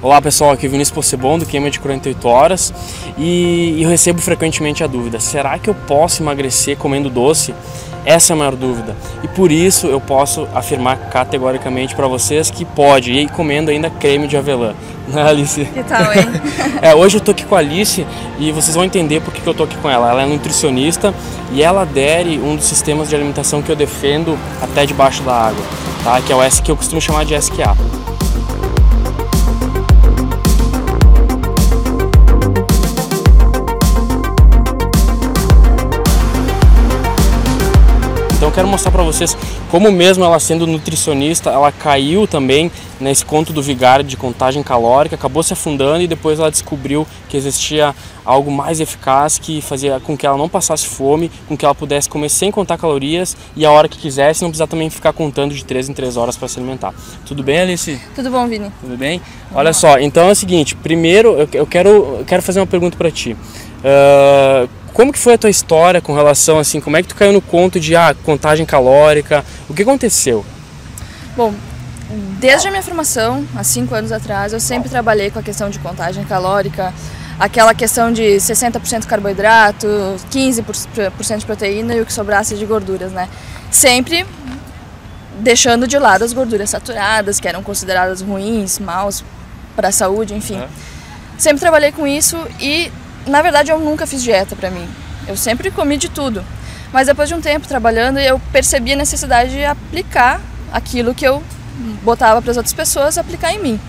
Olá pessoal, aqui é o Vinícius Possebon do Queima de 48 Horas e eu recebo frequentemente a dúvida: será que eu posso emagrecer comendo doce? Essa é a maior dúvida e por isso eu posso afirmar categoricamente para vocês que pode, e comendo ainda creme de avelã. Né, Alice? Que tal, hein? é, hoje eu tô aqui com a Alice e vocês vão entender por que eu tô aqui com ela. Ela é nutricionista e ela adere um dos sistemas de alimentação que eu defendo até debaixo da água, tá? que é o S que eu costumo chamar de SQA. Então eu quero mostrar para vocês como mesmo ela sendo nutricionista, ela caiu também nesse conto do vigário de contagem calórica, acabou se afundando e depois ela descobriu que existia algo mais eficaz que fazia com que ela não passasse fome, com que ela pudesse comer sem contar calorias e a hora que quisesse, não precisar também ficar contando de 3 em 3 horas para se alimentar. Tudo bem, Alice? Tudo bom, Vini. Tudo bem? Olha só, então é o seguinte, primeiro eu quero, eu quero fazer uma pergunta para ti. Uh, como que foi a tua história com relação assim, como é que tu caiu no conto de ah, contagem calórica? O que aconteceu? Bom, desde a minha formação, há cinco anos atrás, eu sempre trabalhei com a questão de contagem calórica, aquela questão de 60% carboidrato, 15% de proteína e o que sobrasse de gorduras, né? Sempre deixando de lado as gorduras saturadas, que eram consideradas ruins, maus para a saúde, enfim. Sempre trabalhei com isso e na verdade, eu nunca fiz dieta para mim. Eu sempre comi de tudo. Mas depois de um tempo trabalhando, eu percebi a necessidade de aplicar aquilo que eu botava para as outras pessoas, aplicar em mim.